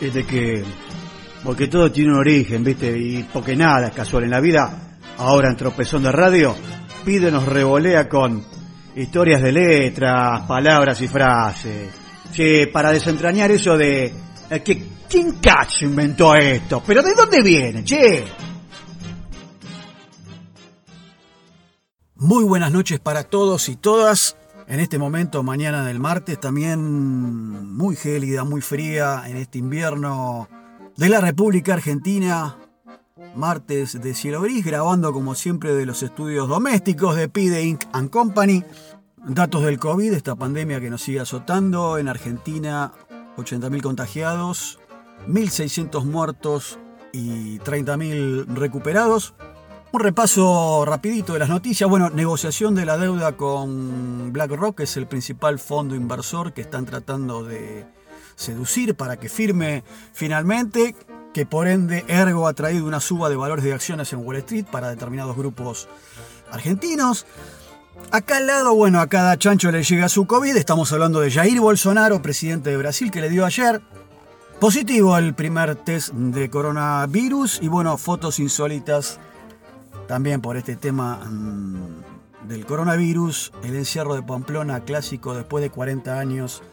es de que, porque todo tiene un origen, ¿viste? Y porque nada es casual en la vida, ahora en Tropezón de Radio, pide nos revolea con historias de letras, palabras y frases. Sí, para desentrañar eso de eh, que quién cacho inventó esto, pero ¿de dónde viene, che? Muy buenas noches para todos y todas. En este momento, mañana del martes, también muy gélida, muy fría en este invierno de la República Argentina. Martes de cielo gris, grabando como siempre de los estudios domésticos de Pide Inc. and Company. Datos del COVID, esta pandemia que nos sigue azotando. En Argentina, 80.000 contagiados, 1.600 muertos y 30.000 recuperados. Un repaso rapidito de las noticias. Bueno, negociación de la deuda con BlackRock, que es el principal fondo inversor que están tratando de seducir para que firme finalmente, que por ende Ergo ha traído una suba de valores de acciones en Wall Street para determinados grupos argentinos. Acá al lado, bueno, a cada chancho le llega su COVID. Estamos hablando de Jair Bolsonaro, presidente de Brasil, que le dio ayer positivo el primer test de coronavirus y bueno, fotos insólitas también por este tema mm, del coronavirus, el encierro de Pamplona clásico después de 40 años.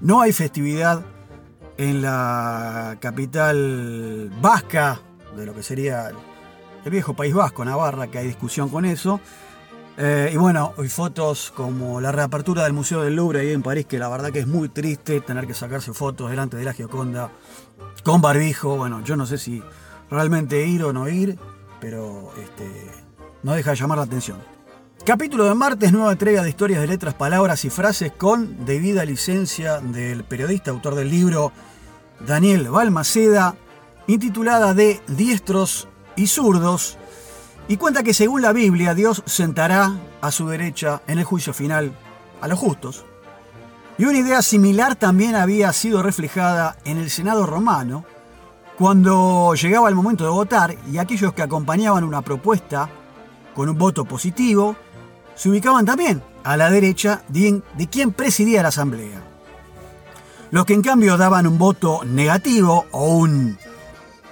No hay festividad en la capital vasca de lo que sería el viejo País Vasco, Navarra, que hay discusión con eso. Eh, y bueno, hay fotos como la reapertura del Museo del Louvre ahí en París, que la verdad que es muy triste tener que sacarse fotos delante de la Gioconda con barbijo. Bueno, yo no sé si realmente ir o no ir pero este, no deja de llamar la atención. Capítulo de martes, nueva entrega de historias de letras, palabras y frases con debida licencia del periodista, autor del libro Daniel Balmaceda, intitulada de Diestros y Zurdos, y cuenta que según la Biblia Dios sentará a su derecha en el juicio final a los justos. Y una idea similar también había sido reflejada en el Senado romano, cuando llegaba el momento de votar y aquellos que acompañaban una propuesta con un voto positivo, se ubicaban también a la derecha de, quien presidía la asamblea. Los que en cambio daban un voto negativo o un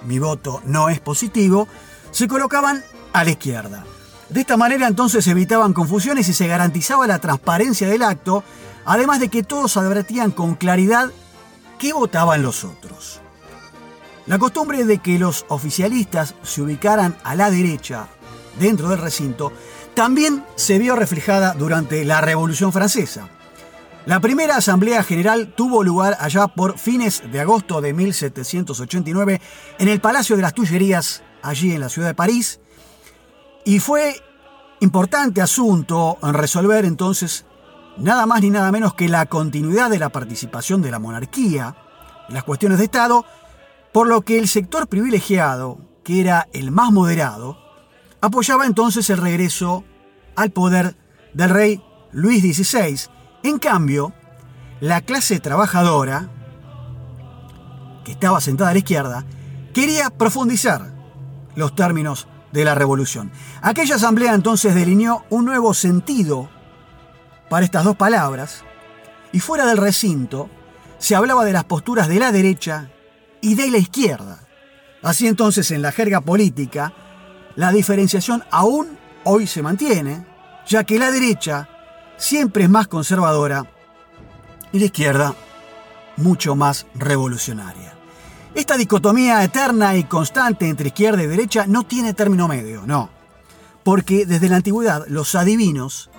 mi voto no es positivo, se colocaban a la izquierda. De esta manera entonces se evitaban confusiones y se garantizaba la transparencia del acto, además de que todos advertían con claridad qué votaban los otros. La costumbre de que los oficialistas se ubicaran a la derecha dentro del recinto también se vio reflejada durante la Revolución Francesa. La primera Asamblea General tuvo lugar allá por fines de agosto de 1789 en el Palacio de las Tullerías, allí en la ciudad de París, y fue importante asunto en resolver entonces nada más ni nada menos que la continuidad de la participación de la monarquía en las cuestiones de Estado por lo que el sector privilegiado, que era el más moderado, apoyaba entonces el regreso al poder del rey Luis XVI. En cambio, la clase trabajadora, que estaba sentada a la izquierda, quería profundizar los términos de la revolución. Aquella asamblea entonces delineó un nuevo sentido para estas dos palabras, y fuera del recinto se hablaba de las posturas de la derecha y de la izquierda. Así entonces, en la jerga política, la diferenciación aún hoy se mantiene, ya que la derecha siempre es más conservadora y la izquierda mucho más revolucionaria. Esta dicotomía eterna y constante entre izquierda y derecha no tiene término medio, no. Porque desde la antigüedad los adivinos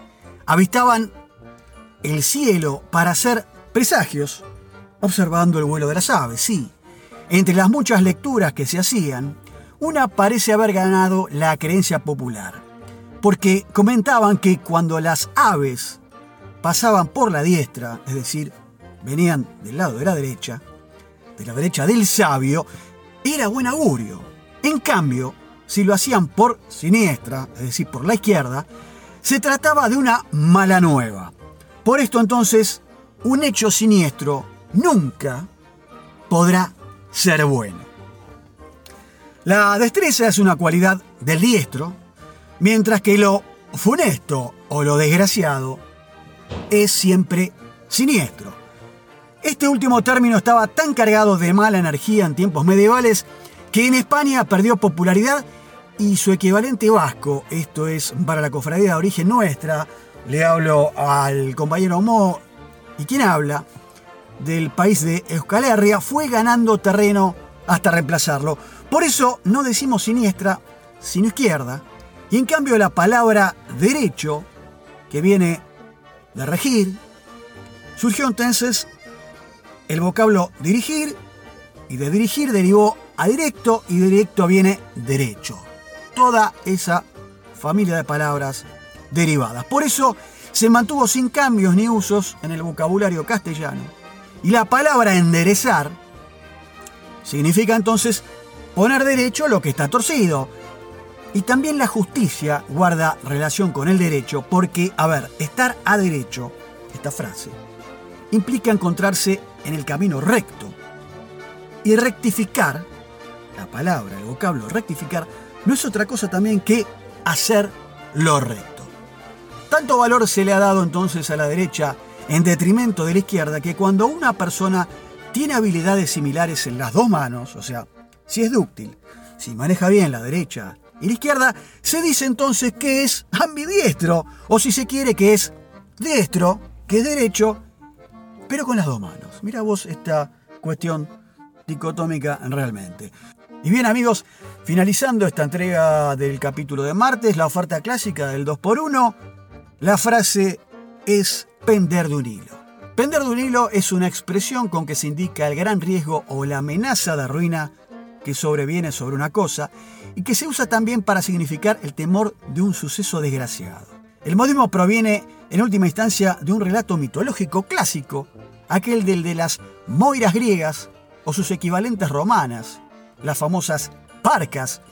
avistaban el cielo para hacer presagios, observando el vuelo de las aves, sí. Entre las muchas lecturas que se hacían, una parece haber ganado la creencia popular, porque comentaban que cuando las aves pasaban por la diestra, es decir, venían del lado de la derecha, de la derecha del sabio, era buen augurio. En cambio, si lo hacían por siniestra, es decir, por la izquierda, se trataba de una mala nueva. Por esto entonces, un hecho siniestro nunca podrá ser bueno. La destreza es una cualidad del diestro, mientras que lo funesto o lo desgraciado es siempre siniestro. Este último término estaba tan cargado de mala energía en tiempos medievales que en España perdió popularidad y su equivalente vasco, esto es para la cofradía de origen nuestra, le hablo al compañero Mo y quien habla del país de Euskal Herria, fue ganando terreno hasta reemplazarlo. Por eso no decimos siniestra, sino izquierda, y en cambio la palabra derecho, que viene de regir, surgió entonces el vocablo dirigir, y de dirigir derivó a directo, y directo viene derecho. Toda esa familia de palabras derivadas. Por eso se mantuvo sin cambios ni usos en el vocabulario castellano. Y la palabra enderezar significa entonces poner derecho lo que está torcido. Y también la justicia guarda relación con el derecho porque, a ver, estar a derecho, esta frase, implica encontrarse en el camino recto. Y rectificar, la palabra, el vocablo rectificar, no es otra cosa también que hacer lo recto. Tanto valor se le ha dado entonces a la derecha en detrimento de la izquierda que cuando una persona tiene habilidades similares en las dos manos, o sea, si es dúctil, si maneja bien la derecha y la izquierda, se dice entonces que es ambidiestro, o si se quiere que es diestro, que es derecho, pero con las dos manos. Mira vos esta cuestión dicotómica realmente. Y bien amigos, finalizando esta entrega del capítulo de martes, la oferta clásica del 2x1, la frase es pender de un hilo. Pender de un hilo es una expresión con que se indica el gran riesgo o la amenaza de ruina que sobreviene sobre una cosa y que se usa también para significar el temor de un suceso desgraciado. El modismo proviene en última instancia de un relato mitológico clásico, aquel del de las moiras griegas o sus equivalentes romanas, las famosas parcas,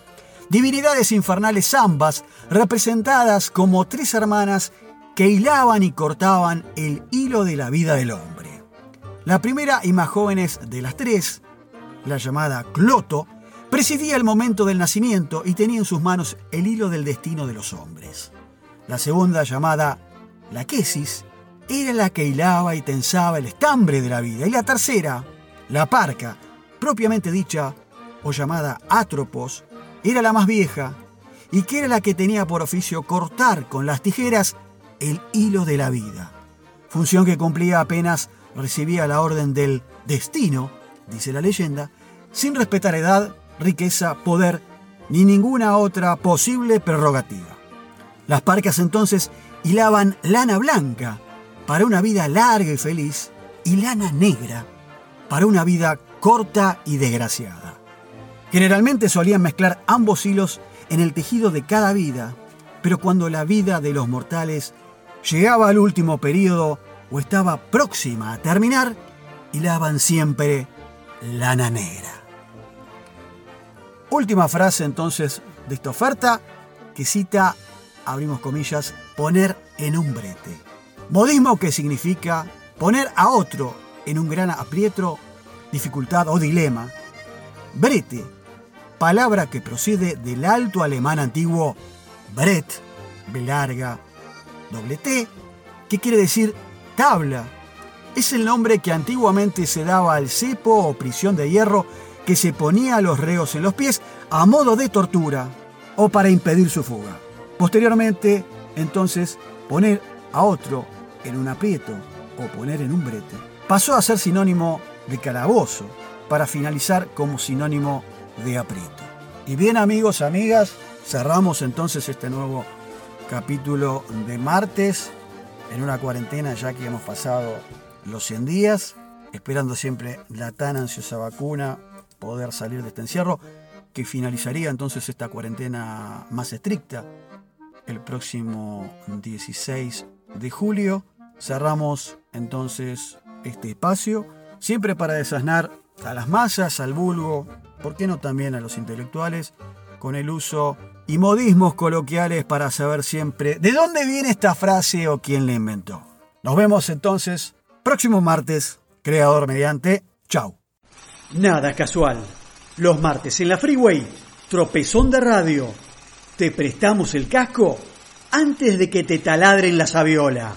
divinidades infernales ambas representadas como tres hermanas que hilaban y cortaban el hilo de la vida del hombre. La primera y más jóvenes de las tres, la llamada Cloto, presidía el momento del nacimiento y tenía en sus manos el hilo del destino de los hombres. La segunda, llamada la Quesis, era la que hilaba y tensaba el estambre de la vida. Y la tercera, la Parca, propiamente dicha, o llamada Atropos, era la más vieja y que era la que tenía por oficio cortar con las tijeras el hilo de la vida, función que cumplía apenas recibía la orden del destino, dice la leyenda, sin respetar edad, riqueza, poder ni ninguna otra posible prerrogativa. Las parcas entonces hilaban lana blanca para una vida larga y feliz y lana negra para una vida corta y desgraciada. Generalmente solían mezclar ambos hilos en el tejido de cada vida, pero cuando la vida de los mortales llegaba al último periodo o estaba próxima a terminar, hilaban siempre lana negra. Última frase entonces de esta oferta que cita, abrimos comillas, poner en un brete. Modismo que significa poner a otro en un gran aprieto, dificultad o dilema. Brete, palabra que procede del alto alemán antiguo Brett, B larga, doble T, que quiere decir tabla. Es el nombre que antiguamente se daba al cepo o prisión de hierro que se ponía a los reos en los pies a modo de tortura o para impedir su fuga. Posteriormente, entonces, poner a otro en un aprieto o poner en un brete pasó a ser sinónimo de calabozo para finalizar como sinónimo de aprieto. Y bien amigos, amigas, cerramos entonces este nuevo capítulo de martes en una cuarentena ya que hemos pasado los 100 días, esperando siempre la tan ansiosa vacuna, poder salir de este encierro, que finalizaría entonces esta cuarentena más estricta el próximo 16 de julio. Cerramos entonces este espacio, siempre para desasnar a las masas, al vulgo, ¿por qué no también a los intelectuales, con el uso y modismos coloquiales para saber siempre de dónde viene esta frase o quién la inventó. Nos vemos entonces próximo martes, creador mediante. Chau. Nada casual. Los martes en la Freeway, tropezón de radio. Te prestamos el casco antes de que te taladren la sabiola.